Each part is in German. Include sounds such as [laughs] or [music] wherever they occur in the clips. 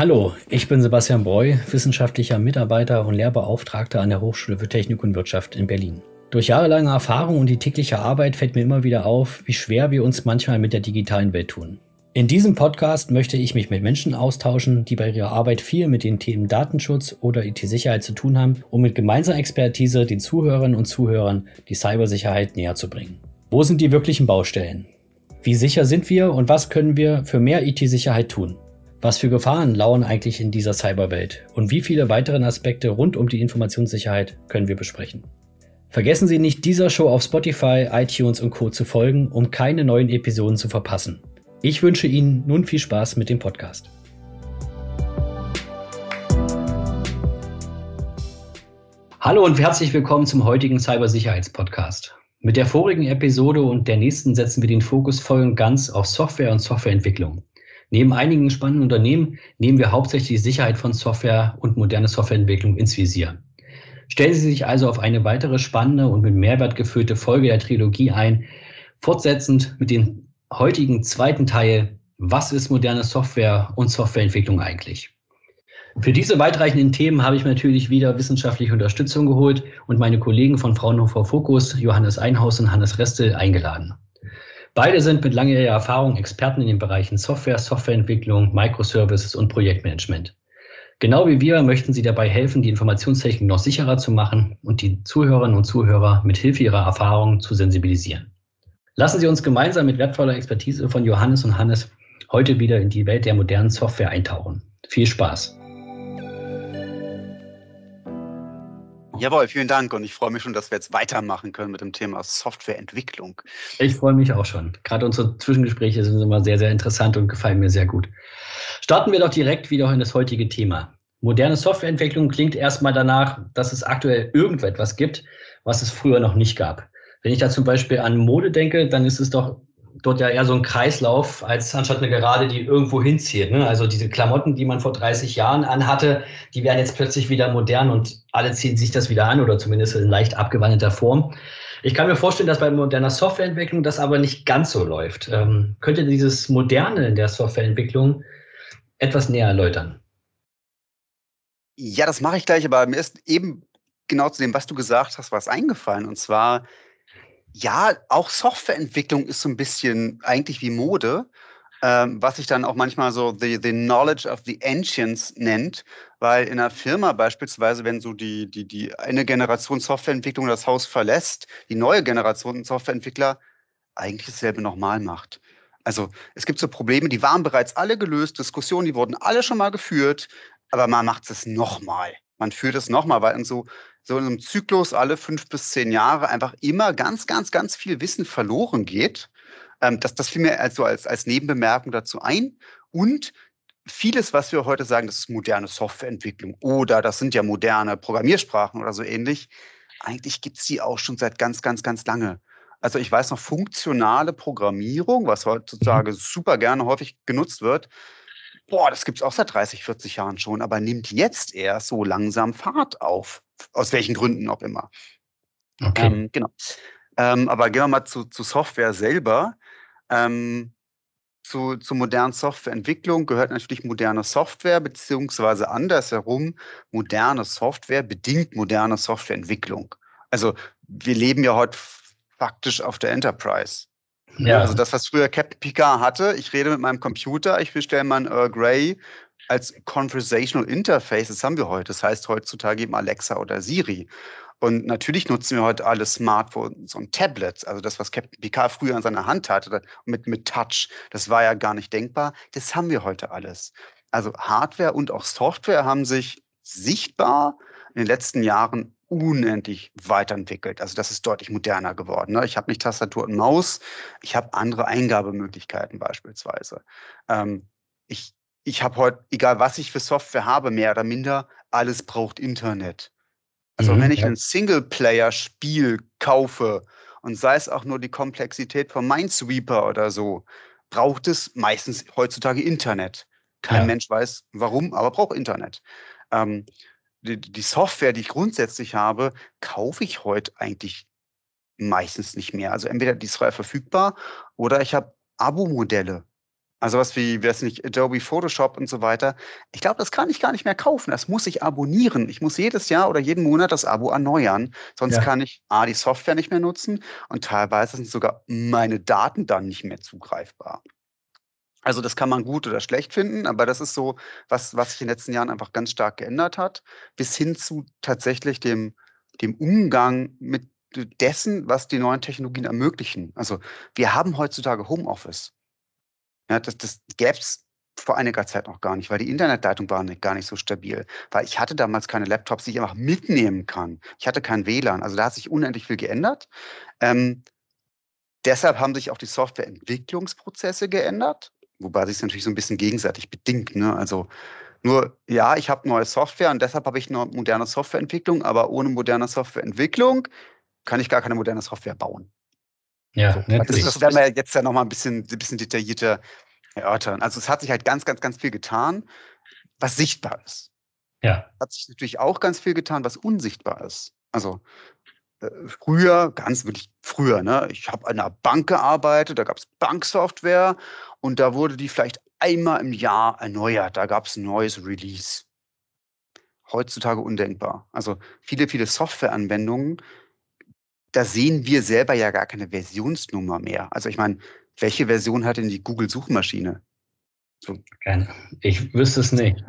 Hallo, ich bin Sebastian Breu, wissenschaftlicher Mitarbeiter und Lehrbeauftragter an der Hochschule für Technik und Wirtschaft in Berlin. Durch jahrelange Erfahrung und die tägliche Arbeit fällt mir immer wieder auf, wie schwer wir uns manchmal mit der digitalen Welt tun. In diesem Podcast möchte ich mich mit Menschen austauschen, die bei ihrer Arbeit viel mit den Themen Datenschutz oder IT-Sicherheit zu tun haben, um mit gemeinsamer Expertise den Zuhörerinnen und Zuhörern die Cybersicherheit näher zu bringen. Wo sind die wirklichen Baustellen? Wie sicher sind wir und was können wir für mehr IT-Sicherheit tun? Was für Gefahren lauern eigentlich in dieser Cyberwelt und wie viele weitere Aspekte rund um die Informationssicherheit können wir besprechen? Vergessen Sie nicht, dieser Show auf Spotify, iTunes und Co. zu folgen, um keine neuen Episoden zu verpassen. Ich wünsche Ihnen nun viel Spaß mit dem Podcast. Hallo und herzlich willkommen zum heutigen Cybersicherheitspodcast. Mit der vorigen Episode und der nächsten setzen wir den Fokus voll und ganz auf Software und Softwareentwicklung. Neben einigen spannenden Unternehmen nehmen wir hauptsächlich die Sicherheit von Software und moderne Softwareentwicklung ins Visier. Stellen Sie sich also auf eine weitere spannende und mit Mehrwert gefüllte Folge der Trilogie ein, fortsetzend mit dem heutigen zweiten Teil, was ist moderne Software und Softwareentwicklung eigentlich? Für diese weitreichenden Themen habe ich natürlich wieder wissenschaftliche Unterstützung geholt und meine Kollegen von Fraunhofer Fokus, Johannes Einhaus und Hannes Restel, eingeladen. Beide sind mit langjähriger Erfahrung Experten in den Bereichen Software, Softwareentwicklung, Microservices und Projektmanagement. Genau wie wir möchten sie dabei helfen, die Informationstechnik noch sicherer zu machen und die Zuhörerinnen und Zuhörer mit Hilfe ihrer Erfahrungen zu sensibilisieren. Lassen Sie uns gemeinsam mit wertvoller Expertise von Johannes und Hannes heute wieder in die Welt der modernen Software eintauchen. Viel Spaß! Jawohl, vielen Dank und ich freue mich schon, dass wir jetzt weitermachen können mit dem Thema Softwareentwicklung. Ich freue mich auch schon. Gerade unsere Zwischengespräche sind immer sehr, sehr interessant und gefallen mir sehr gut. Starten wir doch direkt wieder in das heutige Thema. Moderne Softwareentwicklung klingt erstmal danach, dass es aktuell irgendetwas gibt, was es früher noch nicht gab. Wenn ich da zum Beispiel an Mode denke, dann ist es doch dort ja eher so ein Kreislauf, als anstatt eine Gerade, die irgendwo hinzieht. Ne? Also diese Klamotten, die man vor 30 Jahren anhatte, die werden jetzt plötzlich wieder modern und alle ziehen sich das wieder an oder zumindest in leicht abgewandelter Form. Ich kann mir vorstellen, dass bei moderner Softwareentwicklung das aber nicht ganz so läuft. Ähm, könnt ihr dieses Moderne in der Softwareentwicklung etwas näher erläutern? Ja, das mache ich gleich, aber mir ist eben genau zu dem, was du gesagt hast, was eingefallen. Und zwar ja, auch Softwareentwicklung ist so ein bisschen eigentlich wie Mode, ähm, was sich dann auch manchmal so the the knowledge of the ancients nennt, weil in einer Firma beispielsweise, wenn so die die die eine Generation Softwareentwicklung das Haus verlässt, die neue Generation Softwareentwickler eigentlich dasselbe nochmal macht. Also, es gibt so Probleme, die waren bereits alle gelöst, Diskussionen, die wurden alle schon mal geführt, aber man macht es nochmal. Man führt es nochmal, weil in so so in einem Zyklus alle fünf bis zehn Jahre einfach immer ganz, ganz, ganz viel Wissen verloren geht. Ähm, das, das fiel mir also als, als Nebenbemerkung dazu ein. Und vieles, was wir heute sagen, das ist moderne Softwareentwicklung oder das sind ja moderne Programmiersprachen oder so ähnlich, eigentlich gibt es die auch schon seit ganz, ganz, ganz lange. Also ich weiß noch, funktionale Programmierung, was heutzutage mhm. super gerne häufig genutzt wird, boah, das gibt es auch seit 30, 40 Jahren schon, aber nimmt jetzt erst so langsam Fahrt auf. Aus welchen Gründen auch immer. Okay. Ähm, genau. Ähm, aber gehen wir mal zu, zu Software selber. Ähm, zu, zu modernen Softwareentwicklung gehört natürlich moderne Software, beziehungsweise andersherum, moderne Software bedingt moderne Softwareentwicklung. Also wir leben ja heute faktisch auf der Enterprise. Ja. Also das, was früher Captain Picard hatte, ich rede mit meinem Computer, ich bestelle mein Earl Grey als Conversational Interface, das haben wir heute. Das heißt heutzutage eben Alexa oder Siri. Und natürlich nutzen wir heute alle Smartphones und Tablets, also das, was Captain Picard früher in seiner Hand hatte, mit, mit Touch, das war ja gar nicht denkbar. Das haben wir heute alles. Also Hardware und auch Software haben sich sichtbar in den letzten Jahren unendlich weiterentwickelt. Also das ist deutlich moderner geworden. Ne? Ich habe nicht Tastatur und Maus, ich habe andere Eingabemöglichkeiten beispielsweise. Ähm, ich ich habe heute, egal was ich für Software habe, mehr oder minder, alles braucht Internet. Also mhm, wenn ich ja. ein Singleplayer-Spiel kaufe und sei es auch nur die Komplexität von Minesweeper oder so, braucht es meistens heutzutage Internet. Kein ja. Mensch weiß warum, aber braucht Internet. Ähm, die, die Software, die ich grundsätzlich habe, kaufe ich heute eigentlich meistens nicht mehr. Also entweder die ist frei verfügbar oder ich habe Abo-Modelle Also was wie, weiß nicht, Adobe Photoshop und so weiter. Ich glaube, das kann ich gar nicht mehr kaufen. Das muss ich abonnieren. Ich muss jedes Jahr oder jeden Monat das Abo erneuern. Sonst ja. kann ich A, die Software nicht mehr nutzen und teilweise sind sogar meine Daten dann nicht mehr zugreifbar. Also das kann man gut oder schlecht finden, aber das ist so, was, was sich in den letzten Jahren einfach ganz stark geändert hat, bis hin zu tatsächlich dem, dem Umgang mit dessen, was die neuen Technologien ermöglichen. Also wir haben heutzutage Homeoffice. Ja, das das gäbe es vor einiger Zeit noch gar nicht, weil die Internetleitung war nicht, gar nicht so stabil. Weil ich hatte damals keine Laptops, die ich einfach mitnehmen kann. Ich hatte kein WLAN. Also da hat sich unendlich viel geändert. Ähm, deshalb haben sich auch die Softwareentwicklungsprozesse geändert, wobei sich es natürlich so ein bisschen gegenseitig bedingt. Ne? Also nur, ja, ich habe neue Software und deshalb habe ich eine moderne Softwareentwicklung, aber ohne moderne Softwareentwicklung kann ich gar keine moderne Software bauen. Ja, so, das, das werden wir jetzt ja nochmal ein bisschen, ein bisschen detaillierter erörtern. Also es hat sich halt ganz, ganz, ganz viel getan, was sichtbar ist. Ja. Hat sich natürlich auch ganz viel getan, was unsichtbar ist. Also früher, ganz wirklich früher, ne? Ich habe an einer Bank gearbeitet, da gab es Banksoftware und da wurde die vielleicht einmal im Jahr erneuert. Da gab es ein neues Release. Heutzutage undenkbar. Also viele, viele Softwareanwendungen da sehen wir selber ja gar keine Versionsnummer mehr. Also ich meine, welche Version hat denn die Google-Suchmaschine? Ich wüsste es nicht.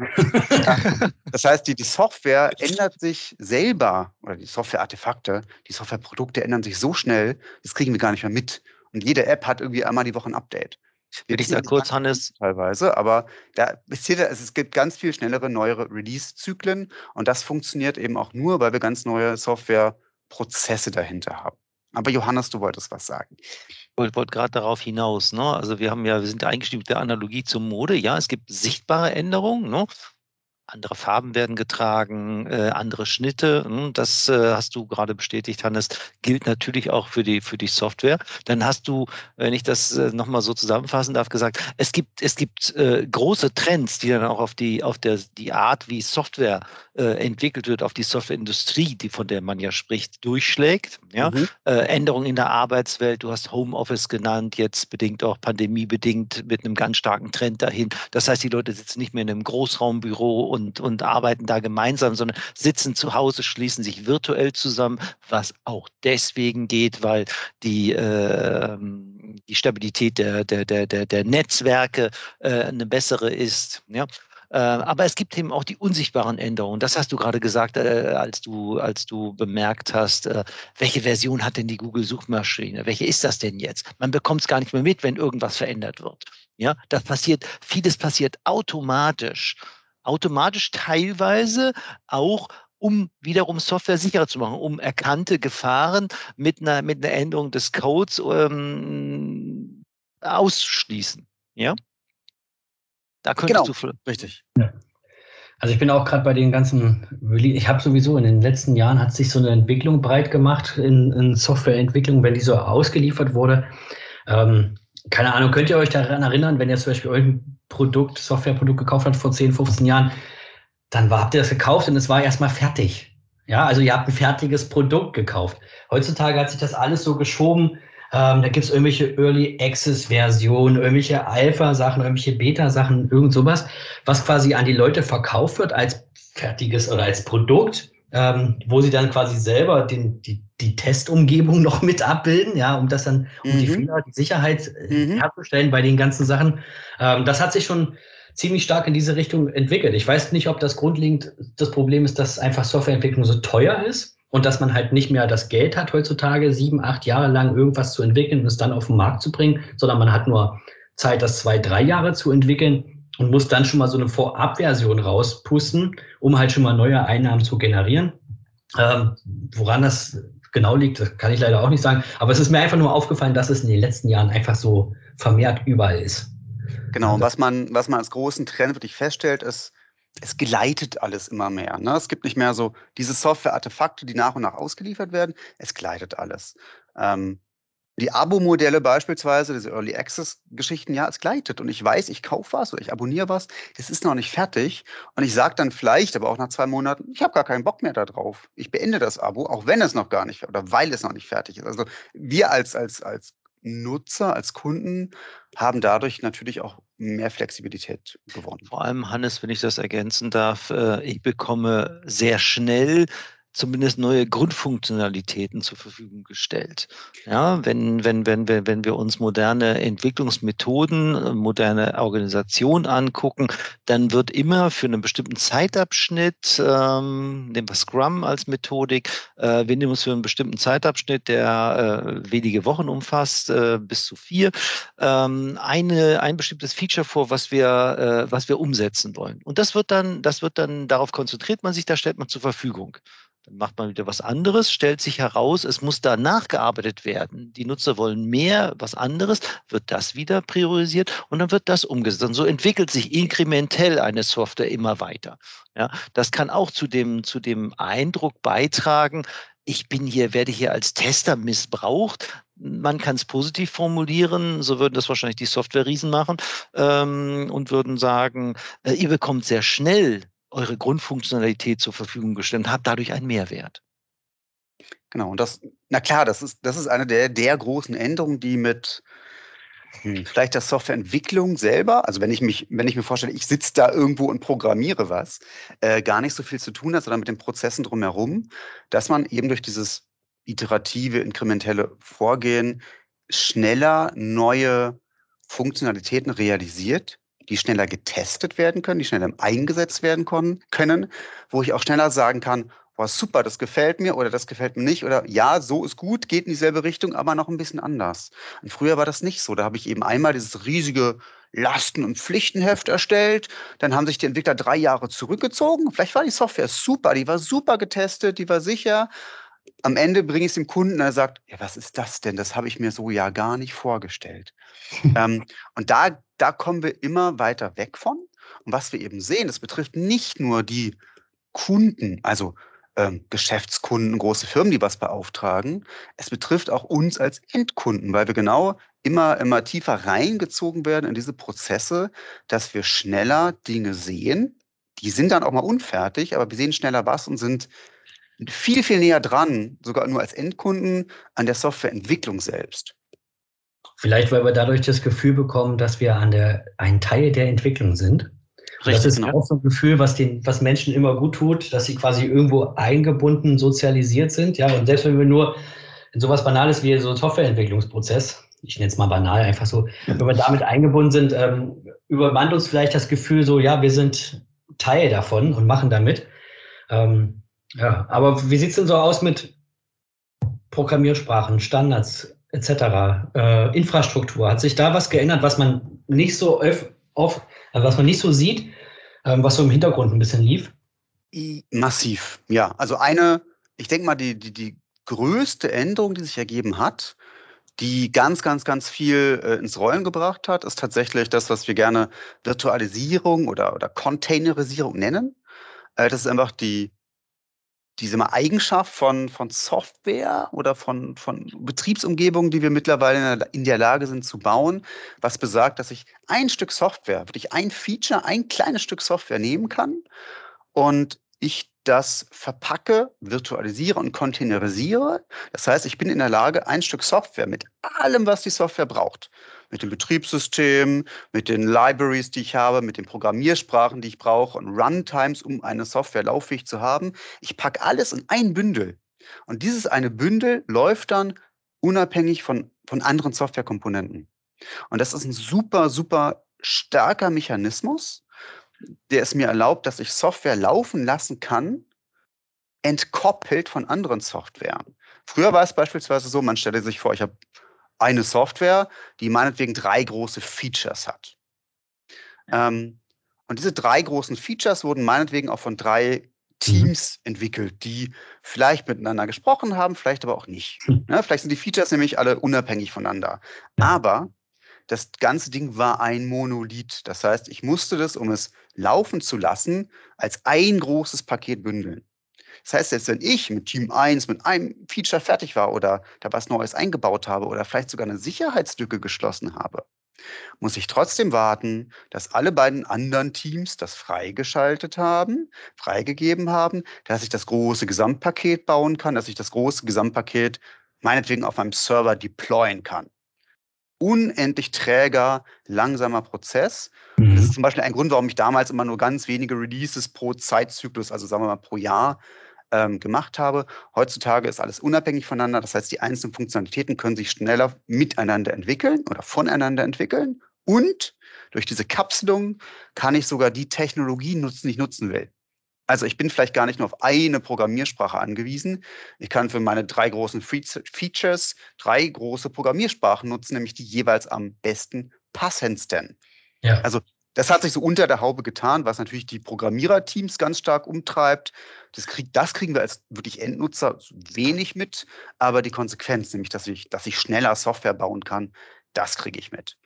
das heißt, die, die Software ändert sich selber, oder die Software-Artefakte, die Softwareprodukte ändern sich so schnell, das kriegen wir gar nicht mehr mit. Und jede App hat irgendwie einmal die Woche ein Update. Will ich da kurz, Hannes? Teilweise, aber da es gibt ganz viel schnellere, neuere Release-Zyklen und das funktioniert eben auch nur, weil wir ganz neue Software Prozesse dahinter haben. Aber Johannes, du wolltest was sagen. Ich wollte wollt gerade darauf hinaus. Ne? Also wir haben ja, wir sind eingestiegen mit der Analogie zur Mode. Ja, es gibt sichtbare Änderungen. Ne? Andere Farben werden getragen, äh, andere Schnitte. Hm, das äh, hast du gerade bestätigt, Hannes. Gilt natürlich auch für die, für die Software. Dann hast du, wenn ich das äh, nochmal so zusammenfassen darf, gesagt, es gibt, es gibt äh, große Trends, die dann auch auf die, auf der, die Art, wie Software äh, entwickelt wird, auf die Softwareindustrie, die von der man ja spricht, durchschlägt. Ja? Mhm. Äh, Änderungen in der Arbeitswelt, du hast Homeoffice genannt, jetzt bedingt auch pandemiebedingt mit einem ganz starken Trend dahin. Das heißt, die Leute sitzen nicht mehr in einem Großraumbüro und und, und arbeiten da gemeinsam, sondern sitzen zu Hause, schließen sich virtuell zusammen, was auch deswegen geht, weil die, äh, die Stabilität der, der, der, der, Netzwerke äh, eine bessere ist. Ja? Äh, aber es gibt eben auch die unsichtbaren Änderungen. Das hast du gerade gesagt, äh, als, du, als du bemerkt hast, äh, welche Version hat denn die Google-Suchmaschine? Welche ist das denn jetzt? Man bekommt es gar nicht mehr mit, wenn irgendwas verändert wird. Ja, das passiert, vieles passiert automatisch automatisch teilweise auch um wiederum Software sicherer zu machen, um erkannte Gefahren mit einer, mit einer Änderung des Codes ähm, auszuschließen. Ja? Da könntest genau. du richtig. Ja. Also ich bin auch gerade bei den ganzen, ich habe sowieso in den letzten Jahren hat sich so eine Entwicklung breit gemacht in, in Softwareentwicklung, wenn die so ausgeliefert wurde. Ähm, keine Ahnung, könnt ihr euch daran erinnern, wenn ihr zum Beispiel irgendein Produkt, Softwareprodukt gekauft habt vor 10, 15 Jahren, dann war, habt ihr das gekauft und es war erstmal fertig. Ja, also ihr habt ein fertiges Produkt gekauft. Heutzutage hat sich das alles so geschoben. Ähm, da gibt es irgendwelche Early Access Versionen, irgendwelche Alpha-Sachen, irgendwelche Beta-Sachen, irgend sowas, was quasi an die Leute verkauft wird als fertiges oder als Produkt ähm, wo sie dann quasi selber den, die, die Testumgebung noch mit abbilden, ja, um das dann, um mhm. die Fehler, die Sicherheit äh, mhm. herzustellen bei den ganzen Sachen. Ähm, das hat sich schon ziemlich stark in diese Richtung entwickelt. Ich weiß nicht, ob das grundlegend das Problem ist, dass einfach Softwareentwicklung so teuer ist und dass man halt nicht mehr das Geld hat heutzutage, sieben, acht Jahre lang irgendwas zu entwickeln und es dann auf den Markt zu bringen, sondern man hat nur Zeit, das zwei, drei Jahre zu entwickeln und muss dann schon mal so eine Vorabversion rauspusten, um halt schon mal neue Einnahmen zu generieren. Ähm, woran das genau liegt, das kann ich leider auch nicht sagen. Aber es ist mir einfach nur aufgefallen, dass es in den letzten Jahren einfach so vermehrt überall ist. Genau, und was man, was man als großen Trend wirklich feststellt, ist, es gleitet alles immer mehr. Ne? Es gibt nicht mehr so diese Software-Artefakte, die nach und nach ausgeliefert werden. Es gleitet alles. Ähm, die Abo-Modelle beispielsweise, diese Early Access-Geschichten, ja, es gleitet. Und ich weiß, ich kaufe was oder ich abonniere was, das ist noch nicht fertig. Und ich sage dann vielleicht, aber auch nach zwei Monaten, ich habe gar keinen Bock mehr darauf. Ich beende das Abo, auch wenn es noch gar nicht, oder weil es noch nicht fertig ist. Also wir als, als, als Nutzer, als Kunden haben dadurch natürlich auch mehr Flexibilität gewonnen. Vor allem, Hannes, wenn ich das ergänzen darf, äh, ich bekomme sehr schnell zumindest neue Grundfunktionalitäten zur Verfügung gestellt. Ja, wenn, wenn, wenn, wenn, wenn wir uns moderne Entwicklungsmethoden, äh, moderne Organisation angucken, dann wird immer für einen bestimmten Zeitabschnitt, ähm, nehmen wir Scrum als Methodik, äh, wir nehmen uns für einen bestimmten Zeitabschnitt, der äh, wenige Wochen umfasst, äh, bis zu vier, ähm, eine, ein bestimmtes Feature vor, was wir, äh, was wir umsetzen wollen. Und das wird dann, das wird dann, darauf konzentriert man sich, da stellt man zur Verfügung. Dann macht man wieder was anderes, stellt sich heraus, es muss da nachgearbeitet werden. Die Nutzer wollen mehr, was anderes, wird das wieder priorisiert und dann wird das umgesetzt. Und so entwickelt sich inkrementell eine Software immer weiter. Ja, das kann auch zu dem, zu dem Eindruck beitragen, ich bin hier, werde hier als Tester missbraucht. Man kann es positiv formulieren, so würden das wahrscheinlich die Software-Riesen machen ähm, und würden sagen, äh, ihr bekommt sehr schnell eure Grundfunktionalität zur Verfügung gestellt und habt dadurch einen Mehrwert. Genau, und das, na klar, das ist, das ist eine der, der großen Änderungen, die mit hm, vielleicht der Softwareentwicklung selber, also wenn ich mich, wenn ich mir vorstelle, ich sitze da irgendwo und programmiere was, äh, gar nicht so viel zu tun hat, sondern mit den Prozessen drumherum, dass man eben durch dieses iterative, inkrementelle Vorgehen schneller neue Funktionalitäten realisiert, die schneller getestet werden können, die schneller eingesetzt werden können, wo ich auch schneller sagen kann, boah, super, das gefällt mir oder das gefällt mir nicht oder ja, so ist gut, geht in dieselbe Richtung, aber noch ein bisschen anders. Und früher war das nicht so. Da habe ich eben einmal dieses riesige Lasten- und Pflichtenheft erstellt. Dann haben sich die Entwickler drei Jahre zurückgezogen. Vielleicht war die Software super, die war super getestet, die war sicher. Am Ende bringe ich es dem Kunden, er sagt, ja, was ist das denn? Das habe ich mir so ja gar nicht vorgestellt. [laughs] ähm, und da da kommen wir immer weiter weg von. Und was wir eben sehen, das betrifft nicht nur die Kunden, also ähm, Geschäftskunden, große Firmen, die was beauftragen. Es betrifft auch uns als Endkunden, weil wir genau immer, immer tiefer reingezogen werden in diese Prozesse, dass wir schneller Dinge sehen. Die sind dann auch mal unfertig, aber wir sehen schneller was und sind viel, viel näher dran, sogar nur als Endkunden, an der Softwareentwicklung selbst. Vielleicht, weil wir dadurch das Gefühl bekommen, dass wir an der, ein Teil der Entwicklung sind. Richtig, das ist ja. auch so ein Gefühl, was den, was Menschen immer gut tut, dass sie quasi irgendwo eingebunden, sozialisiert sind. Ja, und selbst wenn wir nur in sowas Banales wie so ein Softwareentwicklungsprozess, ich nenne es mal banal, einfach so, wenn wir damit eingebunden sind, ähm, übermannt uns vielleicht das Gefühl so, ja, wir sind Teil davon und machen damit. Ähm, ja, aber wie sieht es denn so aus mit Programmiersprachen, Standards? etc. Äh, Infrastruktur. Hat sich da was geändert, was man nicht so oft, also was man nicht so sieht, ähm, was so im Hintergrund ein bisschen lief? Massiv, ja. Also eine, ich denke mal, die, die, die größte Änderung, die sich ergeben hat, die ganz, ganz, ganz viel äh, ins Rollen gebracht hat, ist tatsächlich das, was wir gerne Virtualisierung oder, oder Containerisierung nennen. Äh, das ist einfach die, diese Eigenschaft von, von Software oder von, von Betriebsumgebungen, die wir mittlerweile in der Lage sind zu bauen, was besagt, dass ich ein Stück Software, wirklich ein Feature, ein kleines Stück Software nehmen kann und ich das verpacke, virtualisiere und containerisiere. Das heißt, ich bin in der Lage, ein Stück Software mit allem, was die Software braucht, mit dem Betriebssystem, mit den Libraries, die ich habe, mit den Programmiersprachen, die ich brauche und Runtimes, um eine Software lauffähig zu haben. Ich packe alles in ein Bündel. Und dieses eine Bündel läuft dann unabhängig von, von anderen Softwarekomponenten. Und das ist ein super, super starker Mechanismus, der es mir erlaubt, dass ich Software laufen lassen kann, entkoppelt von anderen Softwaren. Früher war es beispielsweise so, man stelle sich vor, ich habe eine Software, die meinetwegen drei große Features hat. Ähm, und diese drei großen Features wurden meinetwegen auch von drei Teams mhm. entwickelt, die vielleicht miteinander gesprochen haben, vielleicht aber auch nicht. Hm. Ne? Vielleicht sind die Features nämlich alle unabhängig voneinander. Aber das ganze Ding war ein Monolith. Das heißt, ich musste das, um es laufen zu lassen, als ein großes Paket bündeln. Das heißt, jetzt wenn ich mit Team 1 mit einem Feature fertig war oder da was Neues eingebaut habe oder vielleicht sogar eine Sicherheitslücke geschlossen habe, muss ich trotzdem warten, dass alle beiden anderen Teams das freigeschaltet haben, freigegeben haben, dass ich das große Gesamtpaket bauen kann, dass ich das große Gesamtpaket meinetwegen auf meinem Server deployen kann. Unendlich träger, langsamer Prozess. Mhm. Das ist zum Beispiel ein Grund, warum ich damals immer nur ganz wenige Releases pro Zeitzyklus, also sagen wir mal pro Jahr, ähm, gemacht habe. Heutzutage ist alles unabhängig voneinander. Das heißt, die einzelnen Funktionalitäten können sich schneller miteinander entwickeln oder voneinander entwickeln. Und durch diese Kapselung kann ich sogar die Technologie nutzen, die ich nutzen will. Also ich bin vielleicht gar nicht nur auf eine Programmiersprache angewiesen. Ich kann für meine drei großen Features drei große Programmiersprachen nutzen, nämlich die jeweils am besten passendsten. Ja. Also das hat sich so unter der Haube getan, was natürlich die Programmiererteams ganz stark umtreibt. Das, krieg, das kriegen wir als wirklich Endnutzer wenig mit, aber die Konsequenz, nämlich dass ich, dass ich schneller Software bauen kann, das kriege ich mit.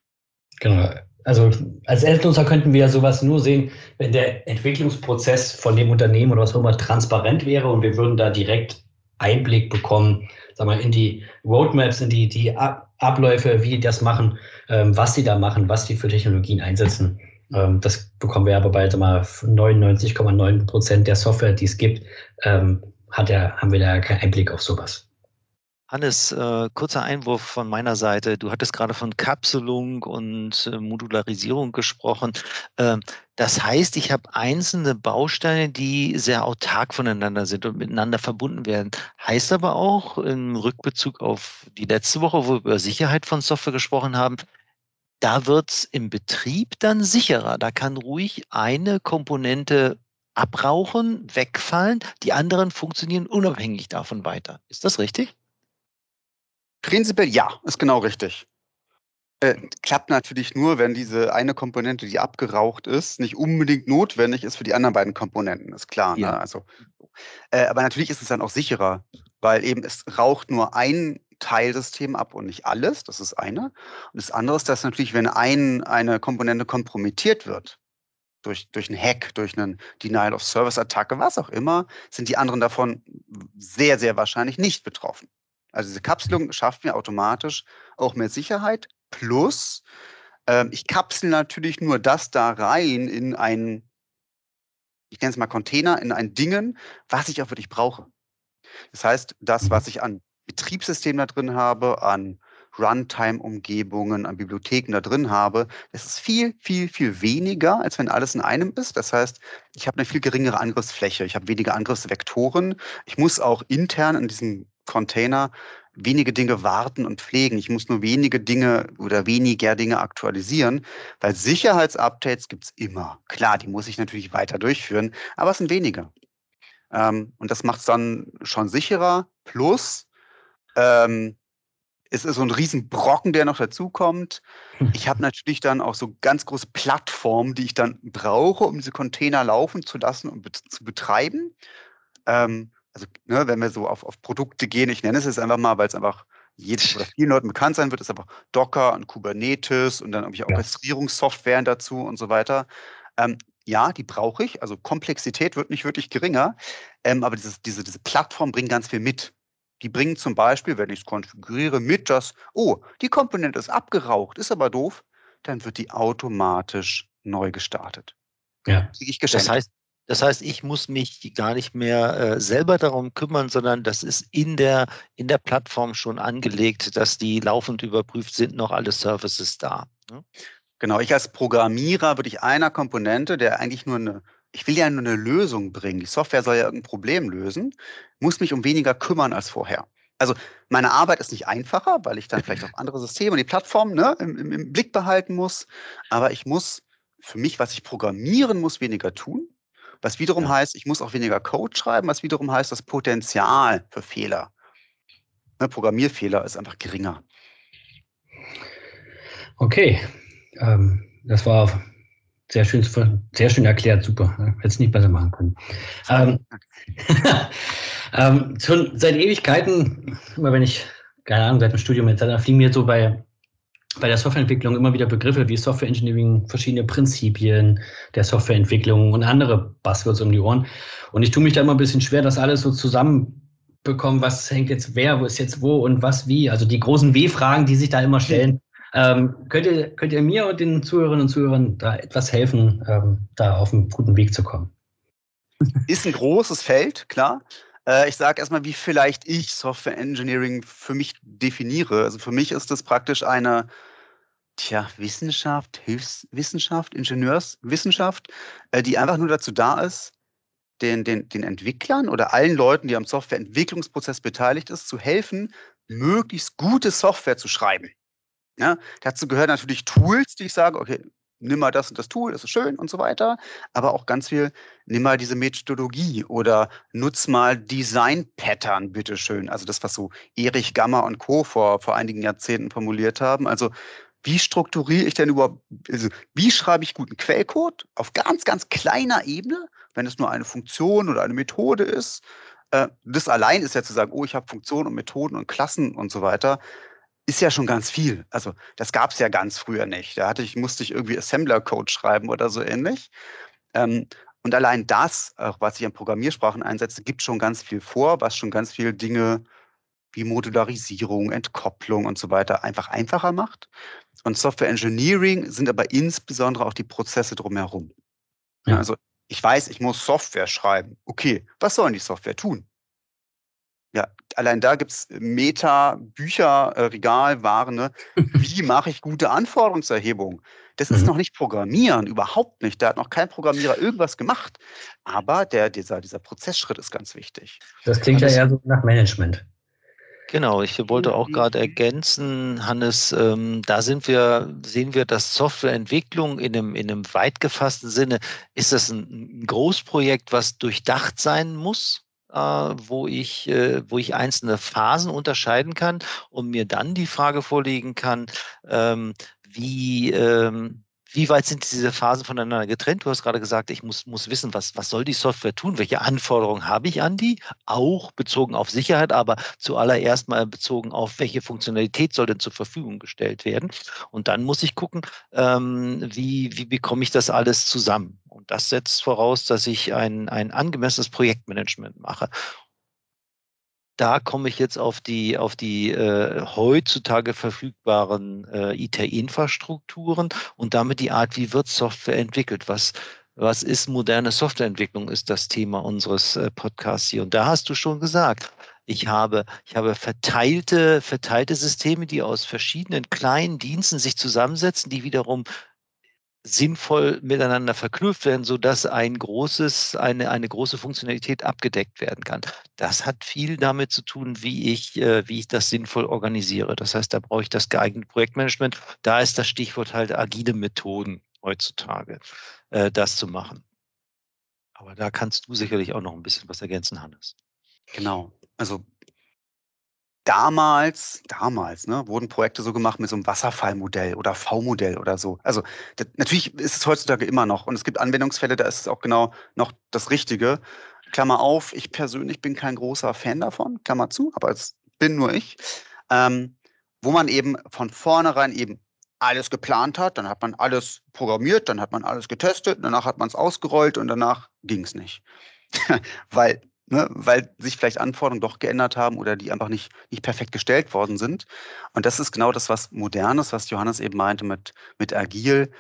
Genau. Also als Endnutzer könnten wir ja sowas nur sehen, wenn der Entwicklungsprozess von dem Unternehmen oder was auch immer transparent wäre und wir würden da direkt Einblick bekommen, sag mal, in die Roadmaps, in die, die Abläufe, wie die das machen, ähm, was sie da machen, was die für Technologien einsetzen. Ähm, das bekommen wir aber bei 99,9 Prozent der Software, die es gibt, ähm, hat er, haben wir da keinen Einblick auf sowas. Hannes, äh, kurzer Einwurf von meiner Seite. Du hattest gerade von Kapselung und äh, Modularisierung gesprochen. Ähm, das heißt, ich habe einzelne Bausteine, die sehr autark voneinander sind und miteinander verbunden werden. Heißt aber auch im Rückbezug auf die letzte Woche, wo wir über Sicherheit von Software gesprochen haben, da wird es im Betrieb dann sicherer. Da kann ruhig eine Komponente abrauchen, wegfallen, die anderen funktionieren unabhängig davon weiter. Ist das richtig? Prinzipiell ja, ist genau richtig. Äh, klappt natürlich nur, wenn diese eine Komponente, die abgeraucht ist, nicht unbedingt notwendig ist für die anderen beiden Komponenten, ist klar. Ne? Ja. Ne? Also, äh, aber natürlich ist es dann auch sicherer, weil eben es raucht nur ein Teilsystem ab und nicht alles. Das ist eine. Und das andere ist, dass natürlich, wenn ein, eine Komponente kompromittiert wird, durch, durch einen Hack, durch einen Denial-of-Service-Attacke, was auch immer, sind die anderen davon sehr, sehr wahrscheinlich nicht betroffen. Also diese Kapselung schafft mir automatisch auch mehr Sicherheit. Plus, ähm, ich kapsel natürlich nur das da rein in einen, ich nenne es mal Container, in ein Dingen, was ich auch wirklich brauche. Das heißt, das, was ich an Betriebssystem da drin habe, an Runtime-Umgebungen, an Bibliotheken da drin habe, das ist viel, viel, viel weniger, als wenn alles in einem ist. Das heißt, ich habe eine viel geringere Angriffsfläche, ich habe weniger Angriffsvektoren. Ich muss auch intern in diesem Container wenige Dinge warten und pflegen. Ich muss nur wenige Dinge oder weniger Dinge aktualisieren, weil Sicherheitsupdates gibt es immer. Klar, die muss ich natürlich weiter durchführen, aber es sind weniger. Ähm, und das macht es dann schon sicherer. Plus, ähm, es ist so ein Riesenbrocken, der noch dazukommt. [laughs] Ich habe natürlich dann auch so ganz große Plattformen, die ich dann brauche, um diese Container laufen zu lassen und bet zu betreiben. Ähm, also ne, wenn wir so auf, auf Produkte gehen, ich nenne es jetzt einfach mal, weil es einfach jedem oder vielen Leuten bekannt sein wird, ist einfach Docker und Kubernetes und dann irgendwelche ja. Orchestrierungssoftwaren dazu und so weiter. Ähm, ja, die brauche ich. Also Komplexität wird nicht wirklich geringer, ähm, aber dieses, diese, diese Plattform bringt ganz viel mit. Die bringen zum Beispiel, wenn ich es konfiguriere, mit, dass, oh, die Komponente ist abgeraucht, ist aber doof, dann wird die automatisch neu gestartet. Ja. Ich das heißt, das heißt, ich muss mich gar nicht mehr äh, selber darum kümmern, sondern das ist in der, in der Plattform schon angelegt, dass die laufend überprüft sind, noch alle Services da. Ne? Genau, ich als Programmierer würde ich einer Komponente, der eigentlich nur eine, ich will ja nur eine Lösung bringen, die Software soll ja irgendein Problem lösen, muss mich um weniger kümmern als vorher. Also meine Arbeit ist nicht einfacher, weil ich dann vielleicht auf andere Systeme und die Plattform ne, im, im, im Blick behalten muss, aber ich muss für mich, was ich programmieren muss, weniger tun was wiederum ja. heißt, ich muss auch weniger Code schreiben, was wiederum heißt, das Potenzial für Fehler, ne, Programmierfehler ist einfach geringer. Okay, ähm, das war sehr schön, sehr schön erklärt, super. Ne? Hätte es nicht besser machen können. Ähm, [laughs] ähm, schon seit Ewigkeiten, immer wenn ich, keine Ahnung, seit dem Studium etc., fliegen mir so bei bei der Softwareentwicklung immer wieder Begriffe wie Software Engineering, verschiedene Prinzipien der Softwareentwicklung und andere Buzzwords um die Ohren. Und ich tue mich da immer ein bisschen schwer, das alles so zusammenbekommen, was hängt jetzt wer, wo ist jetzt wo und was wie. Also die großen W-Fragen, die sich da immer stellen. Ähm, könnt, ihr, könnt ihr mir und den Zuhörerinnen und Zuhörern da etwas helfen, ähm, da auf einen guten Weg zu kommen? Ist ein großes Feld, klar. Äh, ich sage erstmal, wie vielleicht ich Software Engineering für mich definiere. Also für mich ist das praktisch eine, tja, Wissenschaft, Hilfswissenschaft, Ingenieurswissenschaft, äh, die einfach nur dazu da ist, den, den, den Entwicklern oder allen Leuten, die am Softwareentwicklungsprozess beteiligt ist, zu helfen, möglichst gute Software zu schreiben. Ja, dazu gehören natürlich Tools, die ich sage, okay, nimm mal das und das Tool, das ist schön und so weiter. Aber auch ganz viel, nimm mal diese Methodologie oder nutz mal Design-Pattern, bitteschön. Also das, was so Erich Gamma und Co. vor, vor einigen Jahrzehnten formuliert haben. Also wie strukturiere ich denn überhaupt, also wie schreibe ich guten Quellcode auf ganz, ganz kleiner Ebene, wenn es nur eine Funktion oder eine Methode ist. Äh, das allein ist ja zu sagen, oh, ich habe Funktionen und Methoden und Klassen und so weiter ist ja schon ganz viel. Also das gab es ja ganz früher nicht. Da hatte ich, musste ich irgendwie Assembler-Code schreiben oder so ähnlich. Ähm, und allein das, auch was ich an Programmiersprachen einsetze, gibt schon ganz viel vor, was schon ganz viele Dinge wie Modularisierung, Entkopplung und so weiter einfach einfacher macht. Und Software Engineering sind aber insbesondere auch die Prozesse drumherum. Ja. Also ich weiß, ich muss Software schreiben. Okay, was sollen die Software tun? Ja, allein da gibt es Meta, Bücher, äh, Regalwaren. Ne? [laughs] Wie mache ich gute Anforderungserhebung? Das mhm. ist noch nicht Programmieren, überhaupt nicht. Da hat noch kein Programmierer irgendwas gemacht. Aber der, dieser, dieser Prozessschritt ist ganz wichtig. Das klingt ja eher so nach Management. Genau, ich wollte auch gerade ergänzen, Hannes, ähm, da sind wir, sehen wir, dass Softwareentwicklung in einem, in einem weit gefassten Sinne, ist das ein, ein Großprojekt, was durchdacht sein muss? Äh, wo ich, äh, wo ich einzelne Phasen unterscheiden kann und mir dann die Frage vorlegen kann, ähm, wie, ähm, wie weit sind diese Phasen voneinander getrennt? Du hast gerade gesagt, ich muss, muss wissen, was, was soll die Software tun? Welche Anforderungen habe ich an die? Auch bezogen auf Sicherheit, aber zuallererst mal bezogen auf, welche Funktionalität soll denn zur Verfügung gestellt werden? Und dann muss ich gucken, ähm, wie, wie bekomme ich das alles zusammen? Und das setzt voraus, dass ich ein, ein angemessenes Projektmanagement mache da komme ich jetzt auf die, auf die äh, heutzutage verfügbaren äh, IT-Infrastrukturen und damit die Art, wie wird Software entwickelt. Was, was ist moderne Softwareentwicklung, ist das Thema unseres äh, Podcasts hier. Und da hast du schon gesagt, ich habe, ich habe verteilte, verteilte Systeme, die aus verschiedenen kleinen Diensten sich zusammensetzen, die wiederum sinnvoll miteinander verknüpft werden, sodass ein großes, eine, eine große Funktionalität abgedeckt werden kann. Das hat viel damit zu tun, wie ich, äh, wie ich das sinnvoll organisiere. Das heißt, da brauche ich das geeignete Projektmanagement. Da ist das Stichwort halt agile Methoden heutzutage, äh, das zu machen. Aber da kannst du sicherlich auch noch ein bisschen was ergänzen, Hannes. Genau. Also damals, damals, ne, wurden Projekte so gemacht mit so einem Wasserfallmodell oder V-Modell oder so. Also das, natürlich ist es heutzutage immer noch und es gibt Anwendungsfälle, da ist es auch genau noch das Richtige. Klammer auf, ich persönlich bin kein großer Fan davon, Klammer zu, aber es bin nur ich. Ähm, wo man eben von vornherein eben alles geplant hat, dann hat man alles programmiert, dann hat man alles getestet, danach hat man es ausgerollt und danach ging es nicht. [laughs] Weil ne, weil sich vielleicht Anforderungen doch geändert haben oder die einfach nicht, nicht perfekt gestellt worden sind. Und das ist genau das, was Modernes, was Johannes eben meinte mit, mit Agil.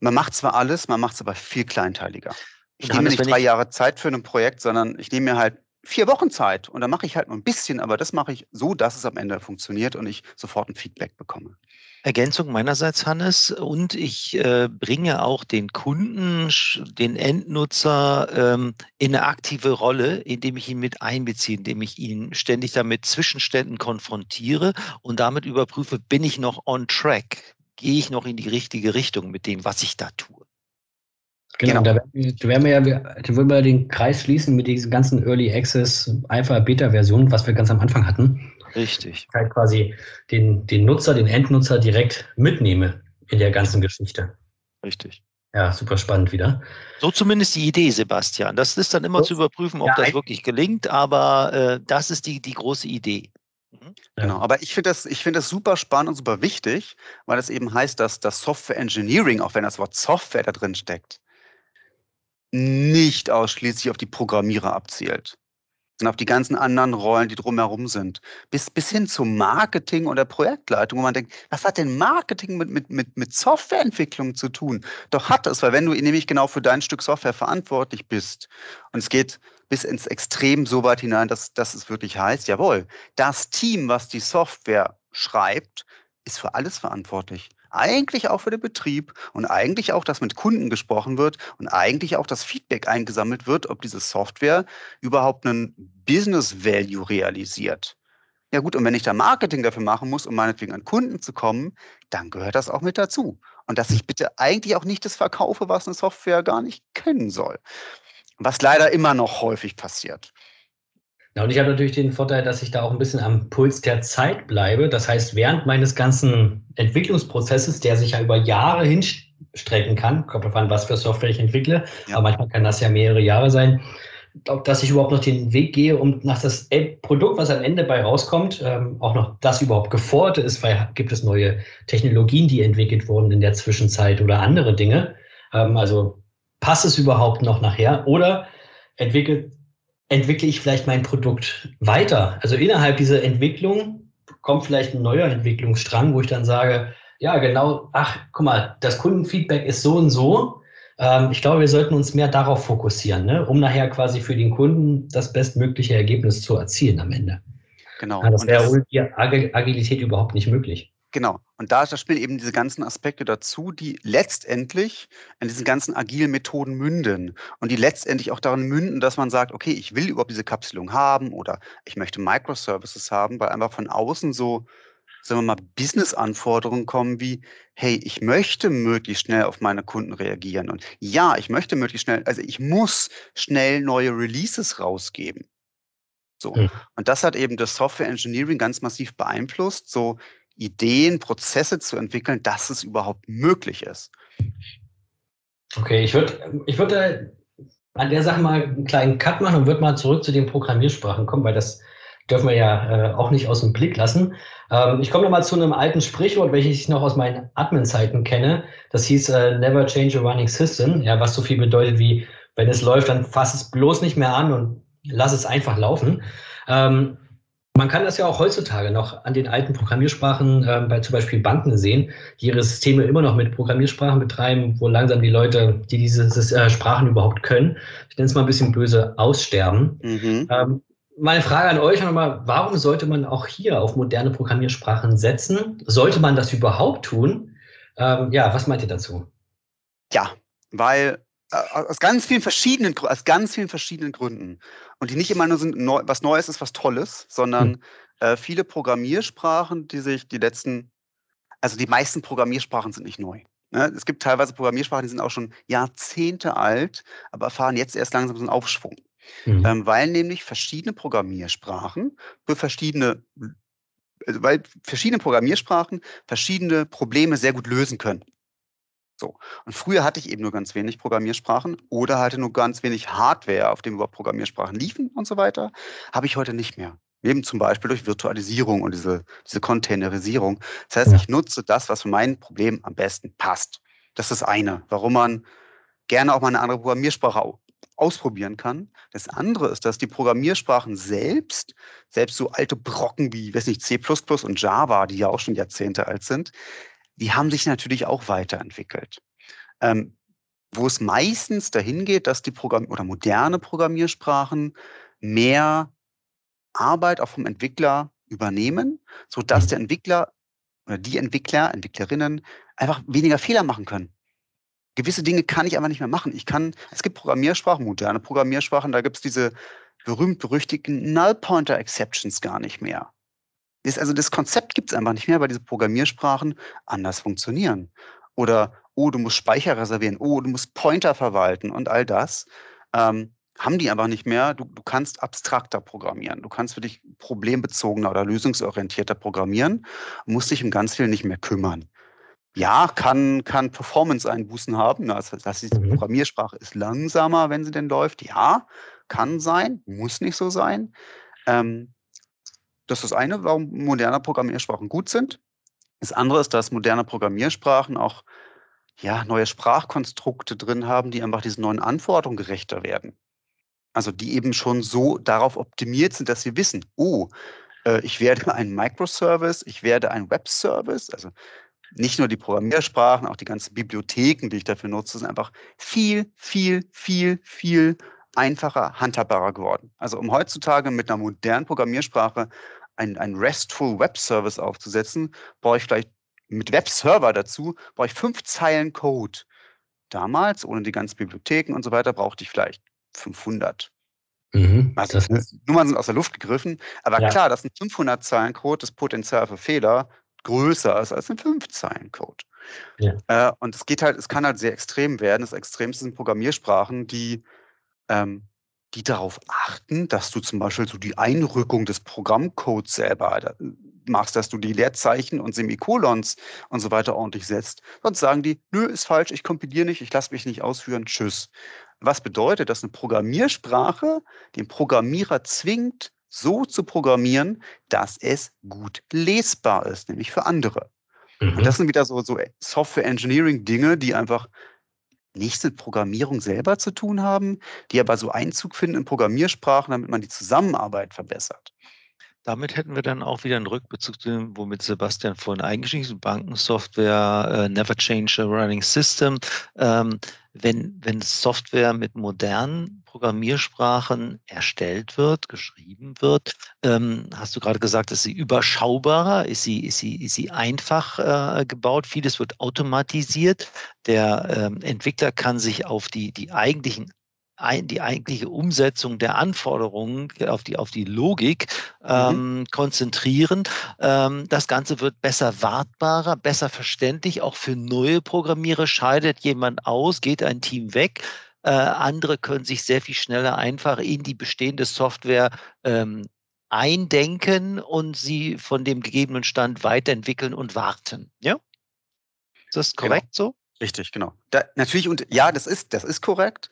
Man macht zwar alles, man macht es aber viel kleinteiliger. Ich nehme nicht drei Jahre Zeit für ein Projekt, sondern ich nehme mir halt vier Wochen Zeit und dann mache ich halt nur ein bisschen, aber das mache ich so, dass es am Ende funktioniert und ich sofort ein Feedback bekomme. Ergänzung meinerseits, Hannes. Und ich äh, bringe auch den Kunden, den Endnutzer ähm, in eine aktive Rolle, indem ich ihn mit einbeziehe, indem ich ihn ständig damit Zwischenständen konfrontiere und damit überprüfe, bin ich noch on track? Gehe ich noch in die richtige Richtung mit dem, was ich da tue? Genau, genau. da werden wir ja, da wollen wir den Kreis schließen mit diesen ganzen Early Access Alpha Beta Versionen, was wir ganz am Anfang hatten. Richtig. Ich halt quasi den, den Nutzer, den Endnutzer direkt mitnehme in der ganzen Geschichte. Richtig. Ja, super spannend wieder. So zumindest die Idee, Sebastian. Das ist dann immer so, zu überprüfen, ob ja, das wirklich gelingt, aber äh, das ist die, die große Idee. Mhm. Genau, aber ich finde das, find das super spannend und super wichtig, weil das eben heißt, dass das Software Engineering, auch wenn das Wort Software da drin steckt, nicht ausschließlich auf die Programmierer abzielt und auf die ganzen anderen Rollen, die drumherum sind. Bis, bis hin zum Marketing oder Projektleitung, wo man denkt, was hat denn Marketing mit, mit, mit, mit Softwareentwicklung zu tun? Doch hat es, weil wenn du nämlich genau für dein Stück Software verantwortlich bist und es geht bis ins Extrem so weit hinein, dass, dass es wirklich heißt, jawohl, das Team, was die Software schreibt, ist für alles verantwortlich. Eigentlich auch für den Betrieb und eigentlich auch, dass mit Kunden gesprochen wird und eigentlich auch das Feedback eingesammelt wird, ob diese Software überhaupt einen Business Value realisiert. Ja gut, und wenn ich da Marketing dafür machen muss, um meinetwegen an Kunden zu kommen, dann gehört das auch mit dazu. Und dass ich bitte eigentlich auch nicht das verkaufe, was eine Software gar nicht können soll. Was leider immer noch häufig passiert. Ja, und ich habe natürlich den Vorteil, dass ich da auch ein bisschen am Puls der Zeit bleibe. Das heißt, während meines ganzen Entwicklungsprozesses, der sich ja über Jahre hinstrecken kann, kommt darauf an, was für Software ich entwickle, ja. aber manchmal kann das ja mehrere Jahre sein, dass ich überhaupt noch den Weg gehe, um nach das Produkt, was am Ende bei rauskommt, ähm, auch noch das überhaupt gefordert ist, weil gibt es neue Technologien, die entwickelt wurden in der Zwischenzeit oder andere Dinge. Ähm, also passt es überhaupt noch nachher oder entwickelt, entwickle ich vielleicht mein Produkt weiter? Also innerhalb dieser Entwicklung kommt vielleicht ein neuer Entwicklungsstrang, wo ich dann sage, ja, genau, ach, guck mal, das Kundenfeedback ist so und so ähm, ich glaube, wir sollten uns mehr darauf fokussieren, ne? um nachher quasi für den Kunden das bestmögliche Ergebnis zu erzielen am Ende. Genau. Ja, das wäre ohne die Agilität überhaupt nicht möglich. Genau. Und da, da spielen eben diese ganzen Aspekte dazu, die letztendlich an diesen ganzen agilen Methoden münden und die letztendlich auch darin münden, dass man sagt, okay, ich will überhaupt diese Kapselung haben oder ich möchte Microservices haben, weil einfach von außen so sagen wir mal, Business-Anforderungen kommen wie, hey, ich möchte möglichst schnell auf meine Kunden reagieren. Und ja, ich möchte möglichst schnell, also ich muss schnell neue Releases rausgeben. So. Mhm. Und das hat eben das Software Engineering ganz massiv beeinflusst, so Ideen, Prozesse zu entwickeln, dass es überhaupt möglich ist. Okay, ich würde ich würd an der Sache mal einen kleinen Cut machen und würde mal zurück zu den Programmiersprachen kommen, weil das dürfen wir ja äh, auch nicht aus dem Blick lassen. Ähm, ich komme nochmal zu einem alten Sprichwort, welches ich noch aus meinen Admin-Zeiten kenne. Das hieß äh, Never change a running system, ja, was so viel bedeutet wie, wenn es läuft, dann fass es bloß nicht mehr an und lass es einfach laufen. Ähm, man kann das ja auch heutzutage noch an den alten Programmiersprachen äh, bei zum Beispiel Banken sehen, die ihre Systeme immer noch mit Programmiersprachen betreiben, wo langsam die Leute, die diese äh, Sprachen überhaupt können, ich nenne es mal ein bisschen böse, aussterben. Mhm. Ähm, meine Frage an euch nochmal, warum sollte man auch hier auf moderne Programmiersprachen setzen? Sollte man das überhaupt tun? Ähm, ja, was meint ihr dazu? Ja, weil äh, aus ganz vielen verschiedenen aus ganz vielen verschiedenen Gründen und die nicht immer nur sind neu, was Neues ist, was Tolles, sondern hm. äh, viele Programmiersprachen, die sich die letzten, also die meisten Programmiersprachen sind nicht neu. Ne? Es gibt teilweise Programmiersprachen, die sind auch schon Jahrzehnte alt, aber erfahren jetzt erst langsam so einen Aufschwung. Mhm. Ähm, weil nämlich verschiedene Programmiersprachen für verschiedene, also weil verschiedene Programmiersprachen verschiedene Probleme sehr gut lösen können. So. Und früher hatte ich eben nur ganz wenig Programmiersprachen oder hatte nur ganz wenig Hardware, auf dem überhaupt Programmiersprachen liefen und so weiter. Habe ich heute nicht mehr. Eben zum Beispiel durch Virtualisierung und diese, diese Containerisierung. Das heißt, ich nutze das, was für mein Problem am besten passt. Das ist das eine, warum man gerne auch mal eine andere Programmiersprache ausprobieren kann. Das andere ist, dass die Programmiersprachen selbst, selbst so alte Brocken wie, weiß nicht, C++ und Java, die ja auch schon Jahrzehnte alt sind, die haben sich natürlich auch weiterentwickelt. Ähm, wo es meistens dahin geht, dass die Programm oder moderne Programmiersprachen mehr Arbeit auch vom Entwickler übernehmen, sodass mhm. der Entwickler oder die Entwickler, Entwicklerinnen einfach weniger Fehler machen können gewisse Dinge kann ich aber nicht mehr machen. Ich kann, es gibt Programmiersprachen, moderne Programmiersprachen, da gibt es diese berühmt-berüchtigten Null-Pointer-Exceptions gar nicht mehr. Das, also das Konzept gibt es einfach nicht mehr, weil diese Programmiersprachen anders funktionieren. Oder, oh, du musst Speicher reservieren, oh, du musst Pointer verwalten und all das. Ähm, haben die aber nicht mehr. Du, du kannst abstrakter programmieren. Du kannst für dich problembezogener oder lösungsorientierter programmieren, musst dich um ganz viel nicht mehr kümmern. Ja, kann, kann Performance-Einbußen haben. Also, das die mhm. Programmiersprache ist langsamer, wenn sie denn läuft. Ja, kann sein, muss nicht so sein. Ähm, das ist das eine, warum moderne Programmiersprachen gut sind. Das andere ist, dass moderne Programmiersprachen auch ja, neue Sprachkonstrukte drin haben, die einfach diesen neuen Anforderungen gerechter werden. Also die eben schon so darauf optimiert sind, dass sie wissen, oh, äh, ich werde [laughs] ein Microservice, ich werde ein Webservice, also nicht nur die Programmiersprachen, auch die ganzen Bibliotheken, die ich dafür nutze, sind einfach viel, viel, viel, viel einfacher, handhabbarer geworden. Also um heutzutage mit einer modernen Programmiersprache einen, einen RESTful Web Service aufzusetzen, brauche ich vielleicht mit Webserver dazu brauche ich fünf Zeilen Code. Damals, ohne die ganzen Bibliotheken und so weiter, brauchte ich vielleicht 500. Mhm, also, Nummern sind aus der Luft gegriffen, aber ja. klar, dass ein 500 Zeilen Code das Potenzial für Fehler größer ist als ein 5 Zeilen Code. Ja. Äh, und es geht halt, es kann halt sehr extrem werden. Das Extremste sind Programmiersprachen, die ähm, die darauf achten, dass du zum Beispiel so die Einrückung des Programmcodes selber äh, machst, dass du die Leerzeichen und Semikolons und so weiter ordentlich setzt. Sonst sagen die, nö, ist falsch, ich kompiliere nicht, ich lasse mich nicht ausführen, tschüss. Was bedeutet, dass eine Programmiersprache den Programmierer zwingt, so zu programmieren, dass es gut lesbar ist, nämlich für andere. Mhm. Und das sind wieder so, so Software Engineering Dinge, die einfach nichts mit Programmierung selber zu tun haben, die aber so Einzug finden in Programmiersprachen, damit man die Zusammenarbeit verbessert. Damit hätten wir dann auch wieder einen Rückbezug zu dem, womit Sebastian vorhin eingestiegen ist, Bankensoftware, äh, Never Change a Running System. Ähm, wenn, wenn Software mit modernen Programmiersprachen erstellt wird, geschrieben wird, ähm, hast du gerade gesagt, ist sie überschaubarer, ist sie, ist sie, ist sie einfach äh, gebaut, vieles wird automatisiert. Der ähm, Entwickler kann sich auf die, die eigentlichen ein, die eigentliche Umsetzung der Anforderungen auf die, auf die Logik mhm. ähm, mhm. konzentrieren. Ähm, das Ganze wird besser wartbarer, besser verständlich. Auch für neue Programmierer scheidet jemand aus, geht ein Team weg. Äh, andere können sich sehr viel schneller einfach in die bestehende Software ähm, eindenken und sie von dem gegebenen Stand weiterentwickeln und warten. Ja? Ist das genau. korrekt genau. so? Richtig, genau. Da, natürlich, und ja, das ist, das ist korrekt.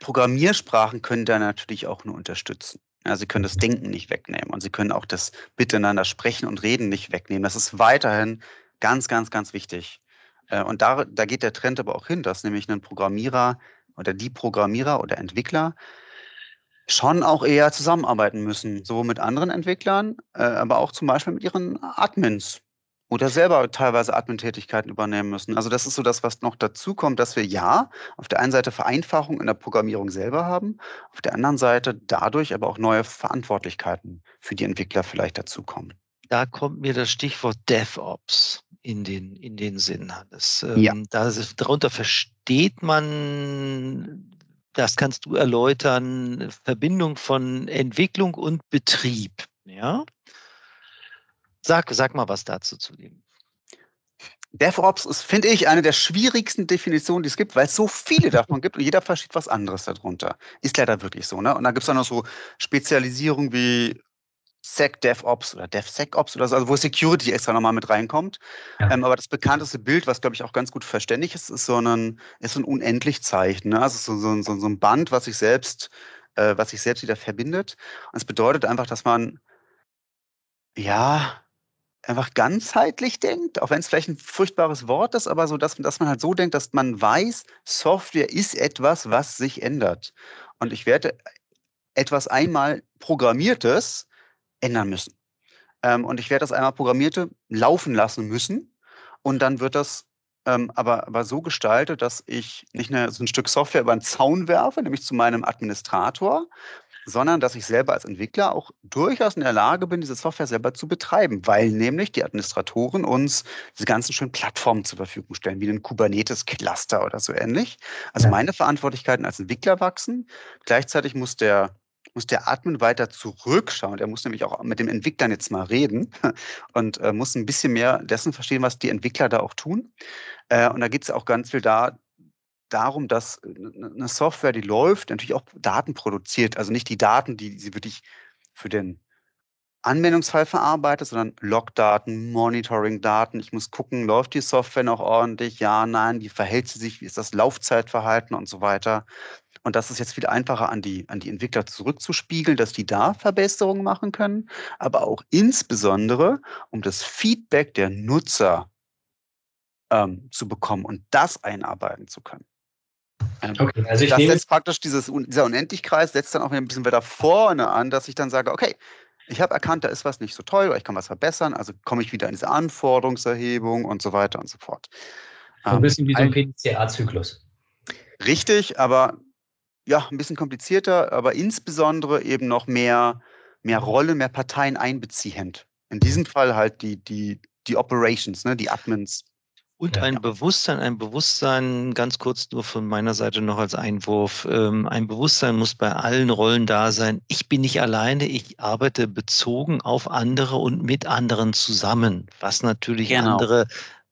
Programmiersprachen können da natürlich auch nur unterstützen. Ja, sie können das Denken nicht wegnehmen und sie können auch das Miteinander sprechen und reden nicht wegnehmen. Das ist weiterhin ganz, ganz, ganz wichtig. Äh, und da, da geht der Trend aber auch hin, dass nämlich ein Programmierer oder die Programmierer oder Entwickler schon auch eher zusammenarbeiten müssen, so mit anderen Entwicklern, äh, aber auch zum Beispiel mit ihren Admins. Oder selber teilweise Admin-Tätigkeiten übernehmen müssen. Also das ist so das, was noch dazu kommt, dass wir ja auf der einen Seite Vereinfachung in der Programmierung selber haben, auf der anderen Seite dadurch aber auch neue Verantwortlichkeiten für die Entwickler vielleicht dazukommen. Da kommt mir das Stichwort DevOps in den, in den Sinn. Das, ähm, ja. das, darunter versteht man, das kannst du erläutern, Verbindung von Entwicklung und Betrieb. Ja? Sag, sag mal was dazu zu dem. DevOps ist, finde ich, eine der schwierigsten Definitionen, die es gibt, weil es so viele [laughs] davon gibt und jeder versteht was anderes darunter. Ist leider wirklich so. Ne? Und dann gibt es dann noch so Spezialisierungen wie SecDevOps oder DevSecOps oder so, also wo Security extra nochmal mit reinkommt. Ja. Ähm, aber das bekannteste Bild, was glaube ich auch ganz gut verständlich ist, ist so ein, ist so ein Unendlichzeichen. Ne? Also so, so, so, so ein Band, was sich selbst, äh, was sich selbst wieder verbindet. Und es bedeutet einfach, dass man ja, einfach ganzheitlich denkt, auch wenn es vielleicht ein furchtbares Wort ist, aber so, dass, dass man halt so denkt, dass man weiß, Software ist etwas, was sich ändert. Und ich werde etwas einmal Programmiertes ändern müssen. Ähm, und ich werde das einmal Programmierte laufen lassen müssen. Und dann wird das ähm, aber, aber so gestaltet, dass ich nicht eine, so ein Stück Software über einen Zaun werfe, nämlich zu meinem Administrator, sondern dass ich selber als Entwickler auch durchaus in der Lage bin, diese Software selber zu betreiben, weil nämlich die Administratoren uns diese ganzen schönen Plattformen zur Verfügung stellen, wie ein Kubernetes-Cluster oder so ähnlich. Also ja. meine Verantwortlichkeiten als Entwickler wachsen. Gleichzeitig muss der muss der Admin weiter zurückschauen. Er muss nämlich auch mit dem Entwicklern jetzt mal reden [laughs] und äh, muss ein bisschen mehr dessen verstehen, was die Entwickler da auch tun. Äh, und da geht es auch ganz viel da, darum, dass eine Software, die läuft, natürlich auch Daten produziert. Also nicht die Daten, die sie wirklich für den Anwendungsfall verarbeitet, sondern Logdaten, Monitoring-Daten. Ich muss gucken, läuft die Software noch ordentlich? Ja, nein, wie verhält sie sich? Wie ist das Laufzeitverhalten und so weiter? Und das ist jetzt viel einfacher an die, an die Entwickler zurückzuspiegeln, dass die da Verbesserungen machen können, aber auch insbesondere, um das Feedback der Nutzer ähm, zu bekommen und das einarbeiten zu können. Ähm, okay, also ich das setzt praktisch dieses, dieser Unendlichkreis setzt dann auch ein bisschen wieder vorne an, dass ich dann sage, okay, ich habe erkannt, da ist was nicht so toll, oder ich kann was verbessern, also komme ich wieder in diese Anforderungserhebung und so weiter und so fort. So ein bisschen wie so ein PDCA-Zyklus. Richtig, aber ja, ein bisschen komplizierter, aber insbesondere eben noch mehr, mehr Rollen, mehr Parteien einbeziehend. In diesem Fall halt die, die, die Operations, ne, die Admins. Und ein Bewusstsein, ein Bewusstsein, ganz kurz nur von meiner Seite noch als Einwurf, ähm, ein Bewusstsein muss bei allen Rollen da sein. Ich bin nicht alleine, ich arbeite bezogen auf andere und mit anderen zusammen, was natürlich genau. andere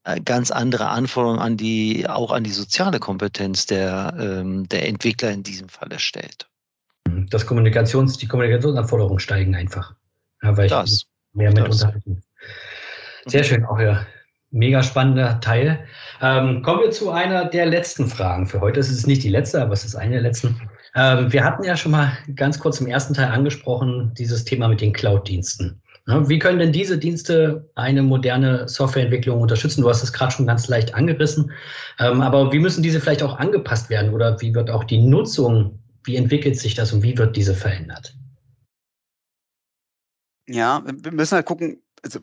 äh, ganz andere Anforderungen an die, auch an die soziale Kompetenz der, ähm, der Entwickler in diesem Falle stellt. Das Kommunikations, die Kommunikationsanforderungen steigen einfach. Ja, weil das, ich mehr mit das. unterhalten. Sehr schön, auch ja. Mega spannender Teil. Ähm, kommen wir zu einer der letzten Fragen für heute. Es ist nicht die letzte, aber es ist eine der letzten. Ähm, wir hatten ja schon mal ganz kurz im ersten Teil angesprochen, dieses Thema mit den Cloud-Diensten. Wie können denn diese Dienste eine moderne Softwareentwicklung unterstützen? Du hast es gerade schon ganz leicht angerissen. Ähm, aber wie müssen diese vielleicht auch angepasst werden oder wie wird auch die Nutzung, wie entwickelt sich das und wie wird diese verändert? Ja, wir müssen halt gucken, also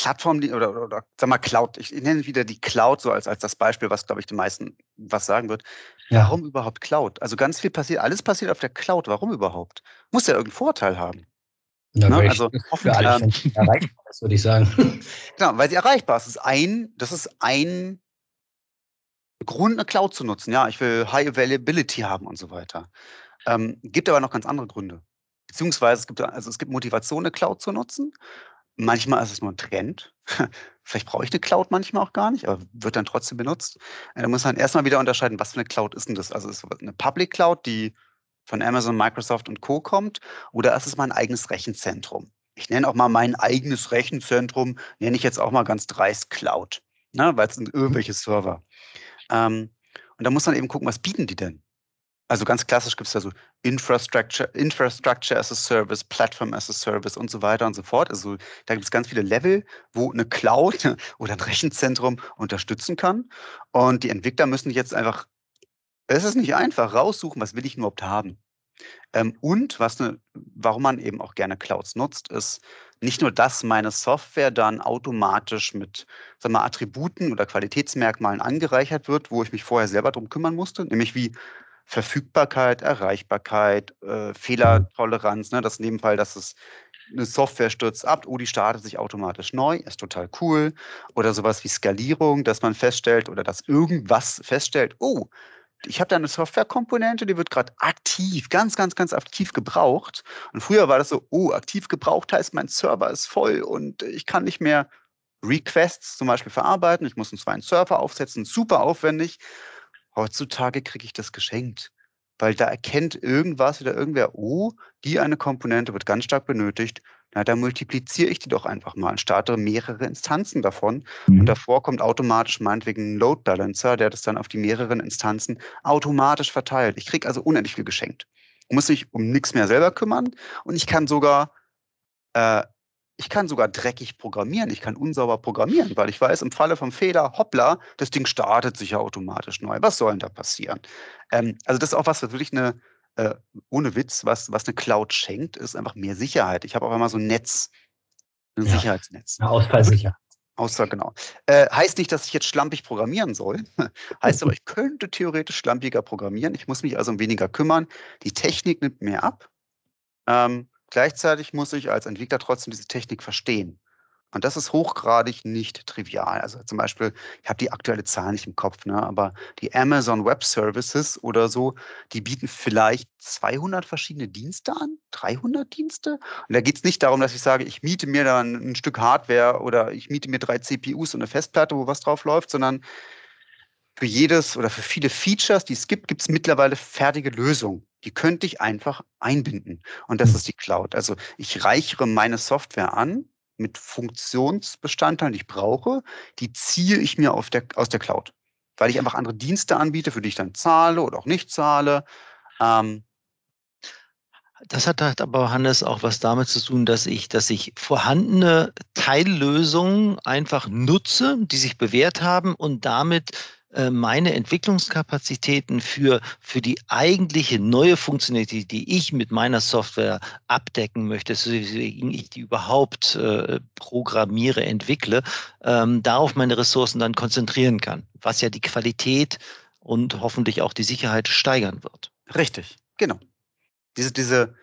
Plattform oder, oder, oder sag mal Cloud, ich, ich nenne wieder die Cloud so als, als das Beispiel, was, glaube ich, den meisten was sagen wird. Ja. Warum überhaupt Cloud? Also ganz viel passiert, alles passiert auf der Cloud. Warum überhaupt? Muss ja irgendeinen Vorteil haben. Ja, ne? Also [laughs] für alle ähm, erreichbar ist, würde ich sagen. [laughs] Genau, weil sie erreichbar ist. Das ist ein, das ist ein Grund, eine Cloud zu nutzen. Ja, ich will High Availability haben und so weiter. Ähm, gibt aber noch ganz andere Gründe. Beziehungsweise es gibt, also es gibt Motivation, eine Cloud zu nutzen. Manchmal ist es nur ein Trend. [laughs] Vielleicht brauche ich eine Cloud manchmal auch gar nicht, aber wird dann trotzdem benutzt. Äh, da muss man erstmal wieder unterscheiden, was für eine Cloud ist denn das? Also ist es eine Public Cloud, die von Amazon, Microsoft und Co. kommt, oder ist es mein eigenes Rechenzentrum? Ich nenne auch mal mein eigenes Rechenzentrum, nenne ich jetzt auch mal ganz dreist Cloud, ne, weil es sind irgendwelche Server. Ähm, und da muss man eben gucken, was bieten die denn? Also ganz klassisch gibt es da so Infrastructure, Infrastructure as a Service, Platform as a Service und so weiter und so fort. Also da gibt es ganz viele Level, wo eine Cloud [laughs] oder ein Rechenzentrum unterstützen kann. Und die Entwickler müssen jetzt einfach es ist nicht einfach, raussuchen, was will ich überhaupt haben. Ähm, und was ne, warum man eben auch gerne Clouds nutzt, ist nicht nur, dass meine Software dann automatisch mit sag mal, Attributen oder Qualitätsmerkmalen angereichert wird, wo ich mich vorher selber drum kümmern musste, nämlich wie Verfügbarkeit, Erreichbarkeit, äh, Fehlertoleranz. Ne? Das in dem Fall, dass es eine Software stürzt ab, oh, die startet sich automatisch neu, ist total cool. Oder sowas wie Skalierung, dass man feststellt oder dass irgendwas feststellt, oh, ich habe da eine Softwarekomponente, die wird gerade aktiv, ganz, ganz, ganz aktiv gebraucht. Und früher war das so, oh, aktiv gebraucht heißt, mein Server ist voll und ich kann nicht mehr Requests zum Beispiel verarbeiten. Ich muss einen zweiten Server aufsetzen, super aufwendig. Heutzutage kriege ich das geschenkt, weil da erkennt irgendwas oder irgendwer, oh, die eine Komponente wird ganz stark benötigt na, dann multipliziere ich die doch einfach mal und starte mehrere Instanzen davon. Mhm. Und davor kommt automatisch meinetwegen ein Load Balancer, der das dann auf die mehreren Instanzen automatisch verteilt. Ich kriege also unendlich viel geschenkt. Ich muss mich um nichts mehr selber kümmern und ich kann sogar, äh, ich kann sogar dreckig programmieren. Ich kann unsauber programmieren, weil ich weiß, im Falle vom Fehler, hoppla, das Ding startet sich ja automatisch neu. Was soll denn da passieren? Ähm, also das ist auch was, was wirklich eine, äh, ohne Witz, was, was eine Cloud schenkt, ist einfach mehr Sicherheit. Ich habe auch immer so ein Netz, ein ja. Sicherheitsnetz. Eine Ausfallsicher. Außer, genau. Äh, heißt nicht, dass ich jetzt schlampig programmieren soll. [laughs] heißt aber, ich könnte theoretisch schlampiger programmieren. Ich muss mich also um weniger kümmern. Die Technik nimmt mehr ab. Ähm, gleichzeitig muss ich als Entwickler trotzdem diese Technik verstehen. Und das ist hochgradig nicht trivial. Also zum Beispiel, ich habe die aktuelle Zahl nicht im Kopf, ne, aber die Amazon Web Services oder so, die bieten vielleicht 200 verschiedene Dienste an, 300 Dienste. Und da geht es nicht darum, dass ich sage, ich miete mir dann ein Stück Hardware oder ich miete mir drei CPUs und eine Festplatte, wo was drauf läuft, sondern für jedes oder für viele Features, die es gibt, gibt es mittlerweile fertige Lösungen. Die könnte ich einfach einbinden. Und das hm. ist die Cloud. Also ich reichere meine Software an mit Funktionsbestandteilen, die ich brauche, die ziehe ich mir der, aus der Cloud. Weil ich einfach andere Dienste anbiete, für die ich dann zahle oder auch nicht zahle. Ähm, das hat halt aber, Hannes, auch was damit zu tun, dass ich, dass ich vorhandene Teillösungen einfach nutze, die sich bewährt haben und damit meine Entwicklungskapazitäten für, für die eigentliche neue Funktionalität, die ich mit meiner Software abdecken möchte, weswegen ich die überhaupt äh, programmiere, entwickle, ähm, darauf meine Ressourcen dann konzentrieren kann, was ja die Qualität und hoffentlich auch die Sicherheit steigern wird. Richtig, genau. Diese, diese,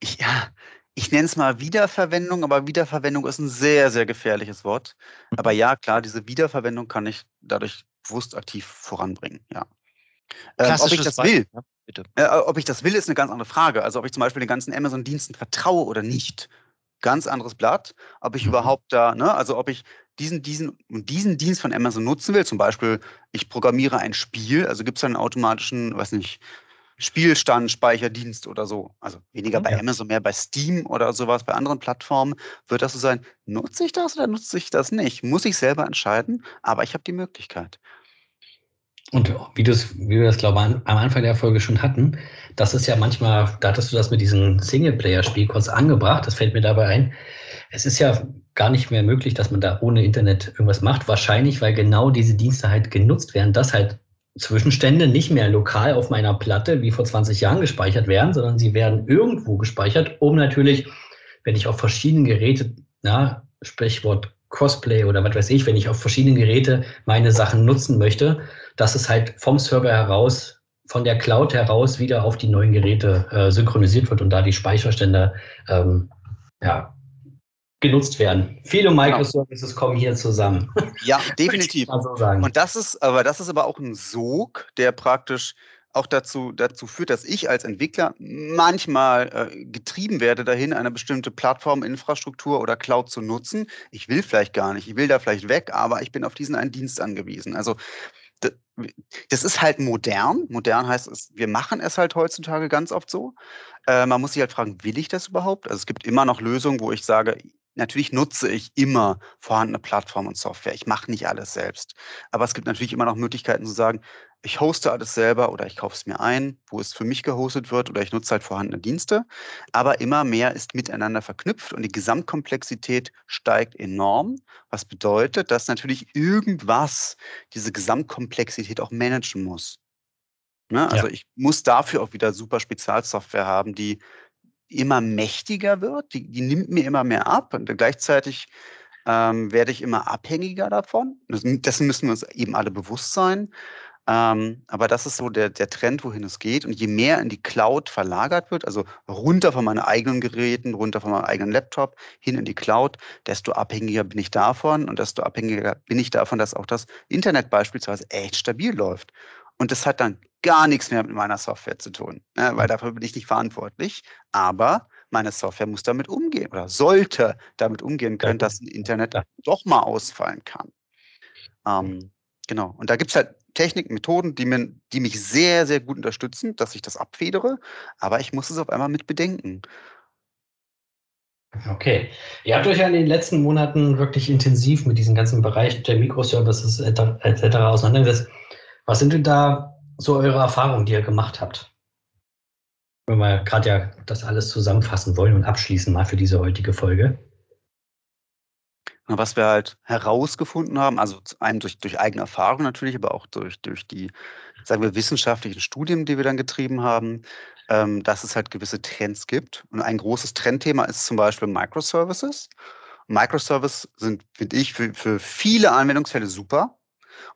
ich, ja, ich nenne es mal Wiederverwendung, aber Wiederverwendung ist ein sehr, sehr gefährliches Wort. Aber ja, klar, diese Wiederverwendung kann ich dadurch bewusst aktiv voranbringen, ja. Ähm, ob ich das will, ja, äh, ob ich das will, ist eine ganz andere Frage. Also ob ich zum Beispiel den ganzen Amazon-Diensten vertraue oder nicht, ganz anderes Blatt. Ob ich mhm. überhaupt da, ne, also ob ich diesen, diesen diesen Dienst von Amazon nutzen will, zum Beispiel, ich programmiere ein Spiel, also gibt es einen automatischen, weiß nicht, Spielstand, Speicherdienst oder so. Also weniger bei ja. Amazon, mehr bei Steam oder sowas, bei anderen Plattformen wird das so sein, nutze ich das oder nutze ich das nicht? Muss ich selber entscheiden, aber ich habe die Möglichkeit. Und wie, wie wir das, glaube ich, am Anfang der Folge schon hatten, das ist ja manchmal, da hattest du das mit diesem Singleplayer-Spiel kurz angebracht, das fällt mir dabei ein. Es ist ja gar nicht mehr möglich, dass man da ohne Internet irgendwas macht. Wahrscheinlich, weil genau diese Dienste halt genutzt werden, dass halt Zwischenstände nicht mehr lokal auf meiner Platte wie vor 20 Jahren gespeichert werden, sondern sie werden irgendwo gespeichert, um natürlich, wenn ich auf verschiedenen Geräten, na, Sprichwort Cosplay oder was weiß ich, wenn ich auf verschiedenen Geräte meine Sachen nutzen möchte, dass es halt vom Server heraus, von der Cloud heraus wieder auf die neuen Geräte äh, synchronisiert wird und da die Speicherstände ähm, ja, genutzt werden. Viele. Microservices genau. kommen hier zusammen. Ja, [laughs] definitiv. so und das ist, aber das ist aber auch ein Sog, der praktisch auch dazu, dazu führt, dass ich als Entwickler manchmal äh, getrieben werde, dahin eine bestimmte Plattforminfrastruktur oder Cloud zu nutzen. Ich will vielleicht gar nicht, ich will da vielleicht weg, aber ich bin auf diesen einen Dienst angewiesen. Also das ist halt modern. Modern heißt es, wir machen es halt heutzutage ganz oft so. Äh, man muss sich halt fragen, will ich das überhaupt? Also es gibt immer noch Lösungen, wo ich sage, Natürlich nutze ich immer vorhandene Plattformen und Software. Ich mache nicht alles selbst. Aber es gibt natürlich immer noch Möglichkeiten zu sagen, ich hoste alles selber oder ich kaufe es mir ein, wo es für mich gehostet wird oder ich nutze halt vorhandene Dienste. Aber immer mehr ist miteinander verknüpft und die Gesamtkomplexität steigt enorm, was bedeutet, dass natürlich irgendwas diese Gesamtkomplexität auch managen muss. Ne? Also ja. ich muss dafür auch wieder super Spezialsoftware haben, die immer mächtiger wird, die, die nimmt mir immer mehr ab und gleichzeitig ähm, werde ich immer abhängiger davon. Dessen müssen wir uns eben alle bewusst sein. Ähm, aber das ist so der, der Trend, wohin es geht. Und je mehr in die Cloud verlagert wird, also runter von meinen eigenen Geräten, runter von meinem eigenen Laptop, hin in die Cloud, desto abhängiger bin ich davon und desto abhängiger bin ich davon, dass auch das Internet beispielsweise echt stabil läuft. Und das hat dann gar nichts mehr mit meiner Software zu tun, ne, weil dafür bin ich nicht verantwortlich. Aber meine Software muss damit umgehen oder sollte damit umgehen können, dass ein Internet doch mal ausfallen kann. Ähm, genau. Und da gibt es halt Techniken, Methoden, die, mir, die mich sehr, sehr gut unterstützen, dass ich das abfedere, aber ich muss es auf einmal mit bedenken. Okay. Ihr habt euch ja in den letzten Monaten wirklich intensiv mit diesem ganzen Bereich der Microservices etc. auseinandergesetzt. Was sind denn da so eure Erfahrungen, die ihr gemacht habt? Wenn wir gerade ja das alles zusammenfassen wollen und abschließen mal für diese heutige Folge. Was wir halt herausgefunden haben, also einem durch, durch eigene Erfahrung natürlich, aber auch durch, durch die, sagen wir, wissenschaftlichen Studien, die wir dann getrieben haben, ähm, dass es halt gewisse Trends gibt. Und ein großes Trendthema ist zum Beispiel Microservices. Microservices sind, finde ich, für, für viele Anwendungsfälle super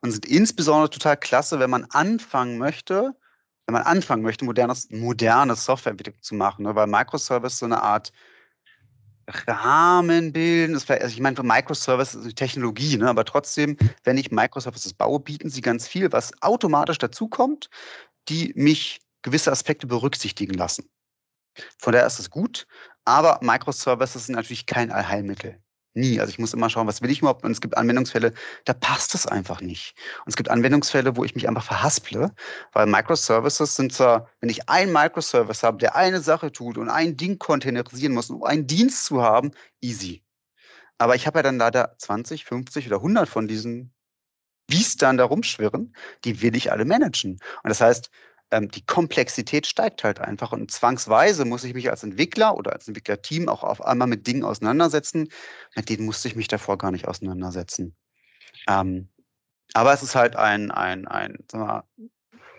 und sind insbesondere total klasse, wenn man anfangen möchte, wenn man anfangen möchte, modernes, modernes Softwareentwicklung zu machen, ne? weil Microservice so eine Art Rahmen bilden. Also ich meine, für Microservice ist die Technologie, ne? aber trotzdem, wenn ich Microservices baue, bieten sie ganz viel, was automatisch dazukommt, die mich gewisse Aspekte berücksichtigen lassen. Von daher ist es gut, aber Microservices sind natürlich kein Allheilmittel. Nie. Also ich muss immer schauen, was will ich überhaupt? Und es gibt Anwendungsfälle, da passt es einfach nicht. Und es gibt Anwendungsfälle, wo ich mich einfach verhasple, weil Microservices sind zwar, wenn ich einen Microservice habe, der eine Sache tut und ein Ding containerisieren muss, um einen Dienst zu haben, easy. Aber ich habe ja dann leider 20, 50 oder 100 von diesen Bies dann da rumschwirren, die will ich alle managen. Und das heißt, ähm, die Komplexität steigt halt einfach und zwangsweise muss ich mich als Entwickler oder als Entwicklerteam auch auf einmal mit Dingen auseinandersetzen, mit denen musste ich mich davor gar nicht auseinandersetzen. Ähm, aber es ist halt ein, ein, ein wir,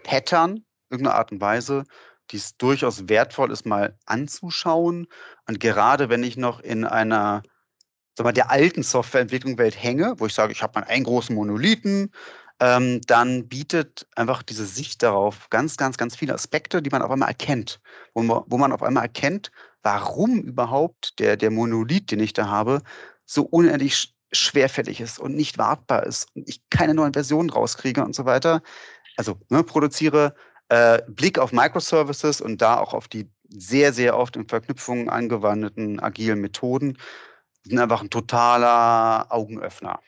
Pattern, irgendeine Art und Weise, die es durchaus wertvoll ist, mal anzuschauen. Und gerade wenn ich noch in einer sagen wir, der alten Softwareentwicklung-Welt hänge, wo ich sage, ich habe mal einen großen Monolithen, ähm, dann bietet einfach diese Sicht darauf ganz, ganz, ganz viele Aspekte, die man auf einmal erkennt. Wo man, wo man auf einmal erkennt, warum überhaupt der, der Monolith, den ich da habe, so unendlich schwerfällig ist und nicht wartbar ist und ich keine neuen Versionen rauskriege und so weiter. Also ne, produziere äh, Blick auf Microservices und da auch auf die sehr, sehr oft in Verknüpfungen angewandten agilen Methoden sind einfach ein totaler Augenöffner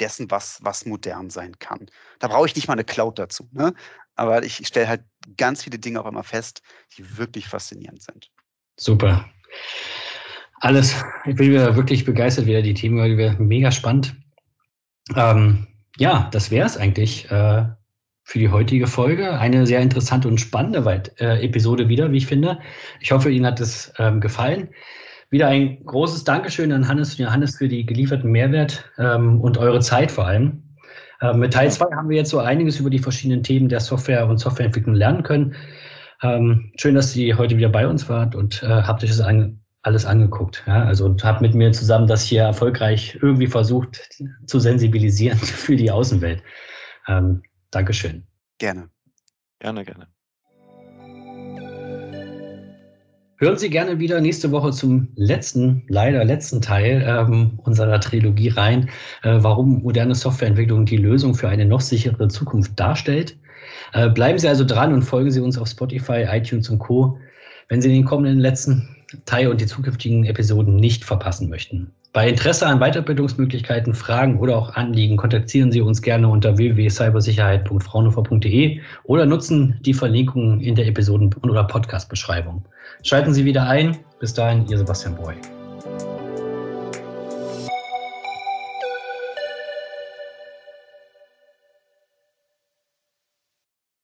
dessen, was, was modern sein kann. Da brauche ich nicht mal eine Cloud dazu. Ne? Aber ich stelle halt ganz viele Dinge auch immer fest, die wirklich faszinierend sind. Super. Alles, ich bin wieder wirklich begeistert wieder, die Themen, wieder mega spannend. Ähm, ja, das wäre es eigentlich äh, für die heutige Folge. Eine sehr interessante und spannende Weit äh, Episode wieder, wie ich finde. Ich hoffe, Ihnen hat es ähm, gefallen. Wieder ein großes Dankeschön an Hannes und Johannes für die gelieferten Mehrwert ähm, und eure Zeit vor allem. Ähm, mit Teil 2 haben wir jetzt so einiges über die verschiedenen Themen der Software und Softwareentwicklung lernen können. Ähm, schön, dass Sie heute wieder bei uns wart und äh, habt euch das an, alles angeguckt. Ja? Also habt mit mir zusammen das hier erfolgreich irgendwie versucht zu sensibilisieren [laughs] für die Außenwelt. Ähm, Dankeschön. Gerne. Gerne, gerne. Hören Sie gerne wieder nächste Woche zum letzten, leider letzten Teil ähm, unserer Trilogie rein, äh, warum moderne Softwareentwicklung die Lösung für eine noch sichere Zukunft darstellt. Äh, bleiben Sie also dran und folgen Sie uns auf Spotify, iTunes und Co., wenn Sie den kommenden letzten Teil und die zukünftigen Episoden nicht verpassen möchten. Bei Interesse an Weiterbildungsmöglichkeiten, Fragen oder auch Anliegen kontaktieren Sie uns gerne unter www.cybersicherheit.fraunhofer.de oder nutzen die Verlinkungen in der Episoden- oder Podcast-Beschreibung. Schalten Sie wieder ein. Bis dahin, Ihr Sebastian Boy.